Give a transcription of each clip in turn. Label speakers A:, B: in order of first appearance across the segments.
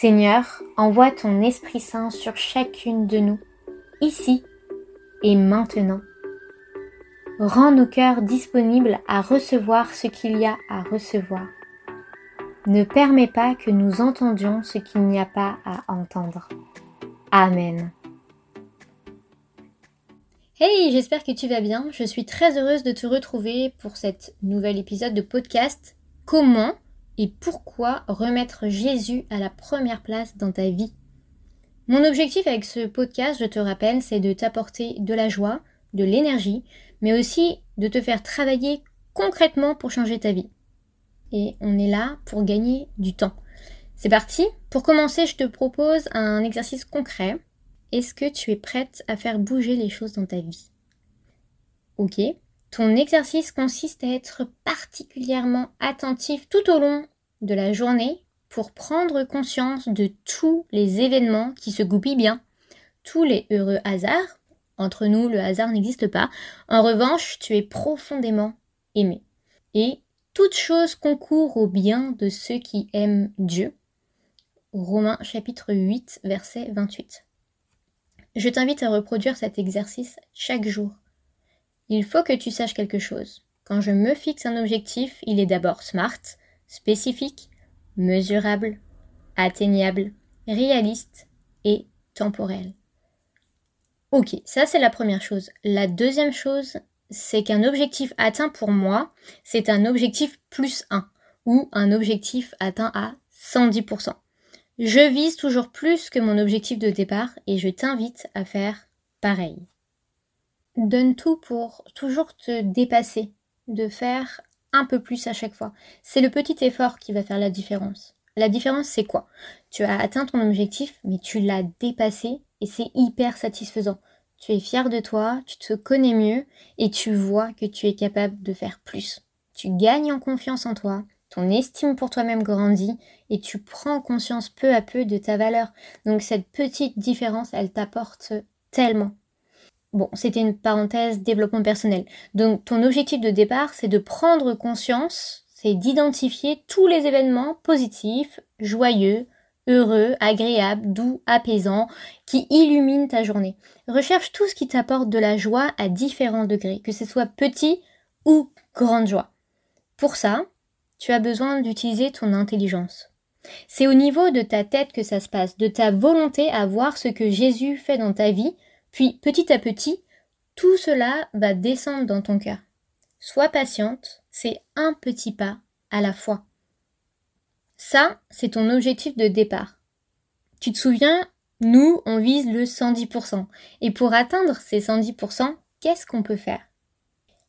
A: Seigneur, envoie ton Esprit Saint sur chacune de nous, ici et maintenant. Rends nos cœurs disponibles à recevoir ce qu'il y a à recevoir. Ne permets pas que nous entendions ce qu'il n'y a pas à entendre. Amen. Hey, j'espère que tu vas bien. Je suis très heureuse de te retrouver pour cet nouvel épisode de podcast. Comment et pourquoi remettre Jésus à la première place dans ta vie? Mon objectif avec ce podcast, je te rappelle, c'est de t'apporter de la joie, de l'énergie, mais aussi de te faire travailler concrètement pour changer ta vie. Et on est là pour gagner du temps. C'est parti Pour commencer, je te propose un exercice concret est-ce que tu es prête à faire bouger les choses dans ta vie? Ok. Ton exercice consiste à être particulièrement attentif tout au long de la journée pour prendre conscience de tous les événements qui se goupillent bien, tous les heureux hasards. Entre nous, le hasard n'existe pas. En revanche, tu es profondément aimé. Et toute chose concourt au bien de ceux qui aiment Dieu. Romains chapitre 8, verset 28. Je t'invite à reproduire cet exercice chaque jour. Il faut que tu saches quelque chose. Quand je me fixe un objectif, il est d'abord smart, spécifique, mesurable, atteignable, réaliste et temporel. Ok, ça c'est la première chose. La deuxième chose, c'est qu'un objectif atteint pour moi, c'est un objectif plus 1 ou un objectif atteint à 110%. Je vise toujours plus que mon objectif de départ et je t'invite à faire pareil. Donne tout pour toujours te dépasser, de faire un peu plus à chaque fois. C'est le petit effort qui va faire la différence. La différence, c'est quoi? Tu as atteint ton objectif, mais tu l'as dépassé et c'est hyper satisfaisant. Tu es fier de toi, tu te connais mieux et tu vois que tu es capable de faire plus. Tu gagnes en confiance en toi, ton estime pour toi-même grandit et tu prends conscience peu à peu de ta valeur. Donc cette petite différence, elle t'apporte tellement. Bon, c'était une parenthèse développement personnel. Donc ton objectif de départ, c'est de prendre conscience, c'est d'identifier tous les événements positifs, joyeux, heureux, agréables, doux, apaisants, qui illuminent ta journée. Recherche tout ce qui t'apporte de la joie à différents degrés, que ce soit petit ou grande joie. Pour ça, tu as besoin d'utiliser ton intelligence. C'est au niveau de ta tête que ça se passe, de ta volonté à voir ce que Jésus fait dans ta vie, puis petit à petit, tout cela va descendre dans ton cœur. Sois patiente, c'est un petit pas à la fois. Ça, c'est ton objectif de départ. Tu te souviens, nous, on vise le 110%. Et pour atteindre ces 110%, qu'est-ce qu'on peut faire?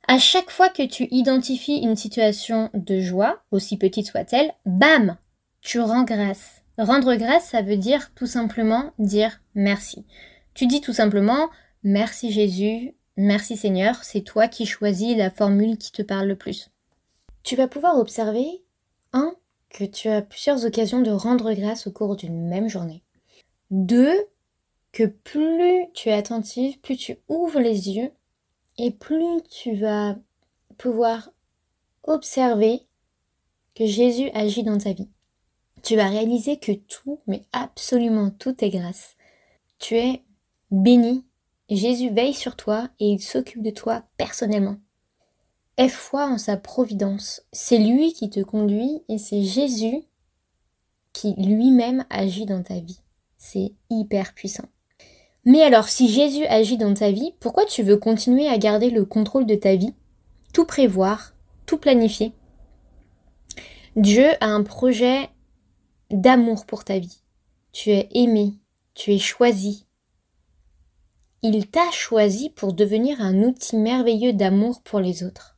A: À chaque fois que tu identifies une situation de joie, aussi petite soit-elle, bam, tu rends grâce. Rendre grâce, ça veut dire tout simplement dire merci. Tu dis tout simplement merci Jésus, merci Seigneur, c'est toi qui choisis la formule qui te parle le plus. Tu vas pouvoir observer, un, que tu as plusieurs occasions de rendre grâce au cours d'une même journée. Deux, que plus tu es attentive, plus tu ouvres les yeux et plus tu vas pouvoir observer que Jésus agit dans ta vie. Tu vas réaliser que tout, mais absolument tout est grâce. Tu es béni. Jésus veille sur toi et il s'occupe de toi personnellement. Aie foi en sa providence. C'est lui qui te conduit et c'est Jésus qui lui-même agit dans ta vie. C'est hyper puissant. Mais alors, si Jésus agit dans ta vie, pourquoi tu veux continuer à garder le contrôle de ta vie, tout prévoir, tout planifier? Dieu a un projet d'amour pour ta vie. Tu es aimé, tu es choisi. Il t'a choisi pour devenir un outil merveilleux d'amour pour les autres.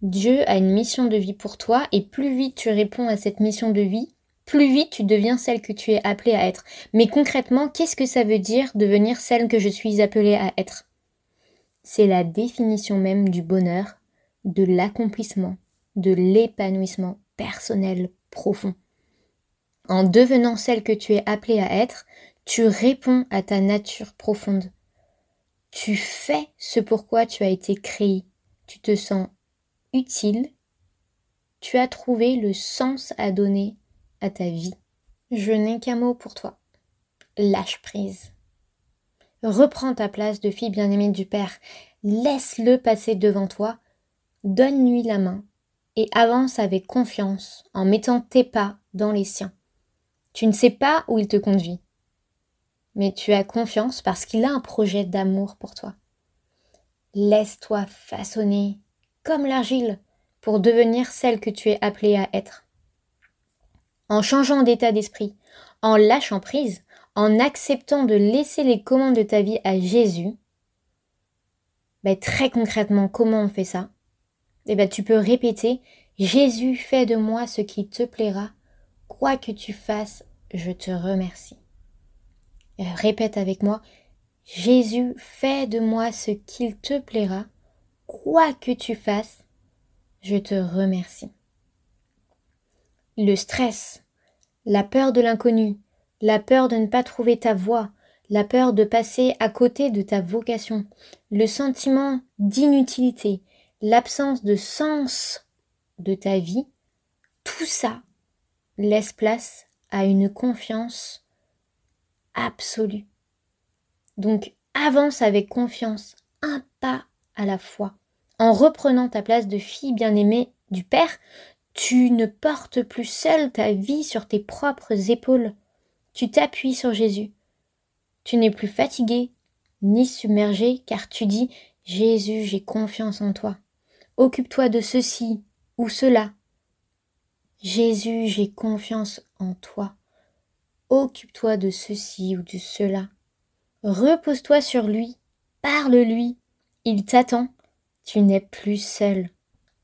A: Dieu a une mission de vie pour toi et plus vite tu réponds à cette mission de vie, plus vite tu deviens celle que tu es appelée à être. Mais concrètement, qu'est-ce que ça veut dire devenir celle que je suis appelée à être? C'est la définition même du bonheur, de l'accomplissement, de l'épanouissement personnel profond. En devenant celle que tu es appelée à être, tu réponds à ta nature profonde. Tu fais ce pourquoi tu as été créé. Tu te sens utile. Tu as trouvé le sens à donner à ta vie. Je n'ai qu'un mot pour toi. Lâche prise. Reprends ta place de fille bien-aimée du Père. Laisse-le passer devant toi. Donne-lui la main et avance avec confiance en mettant tes pas dans les siens. Tu ne sais pas où il te conduit mais tu as confiance parce qu'il a un projet d'amour pour toi. Laisse-toi façonner comme l'argile pour devenir celle que tu es appelée à être. En changeant d'état d'esprit, en lâchant prise, en acceptant de laisser les commandes de ta vie à Jésus, ben très concrètement, comment on fait ça? Eh ben, tu peux répéter Jésus fait de moi ce qui te plaira, quoi que tu fasses, je te remercie. Répète avec moi, Jésus, fais de moi ce qu'il te plaira, quoi que tu fasses, je te remercie. Le stress, la peur de l'inconnu, la peur de ne pas trouver ta voie, la peur de passer à côté de ta vocation, le sentiment d'inutilité, l'absence de sens de ta vie, tout ça laisse place à une confiance absolue. Donc avance avec confiance, un pas à la fois. En reprenant ta place de fille bien-aimée du Père, tu ne portes plus seule ta vie sur tes propres épaules. Tu t'appuies sur Jésus. Tu n'es plus fatigué ni submergé car tu dis Jésus, j'ai confiance en toi. Occupe-toi de ceci ou cela. Jésus, j'ai confiance en toi. Occupe-toi de ceci ou de cela. Repose-toi sur lui. Parle-lui. Il t'attend. Tu n'es plus seul.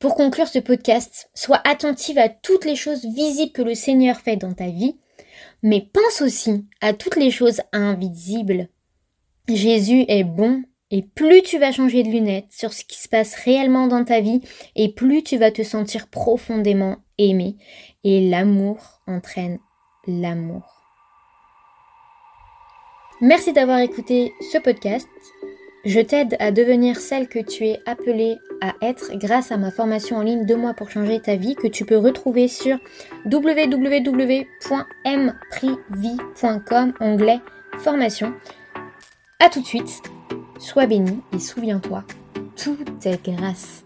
A: Pour conclure ce podcast, sois attentive à toutes les choses visibles que le Seigneur fait dans ta vie, mais pense aussi à toutes les choses invisibles. Jésus est bon et plus tu vas changer de lunettes sur ce qui se passe réellement dans ta vie, et plus tu vas te sentir profondément aimé. Et l'amour entraîne l'amour. Merci d'avoir écouté ce podcast. Je t'aide à devenir celle que tu es appelée à être grâce à ma formation en ligne 2 mois pour changer ta vie que tu peux retrouver sur www.mprivie.com onglet formation. A tout de suite, sois béni et souviens-toi, tout est grâce.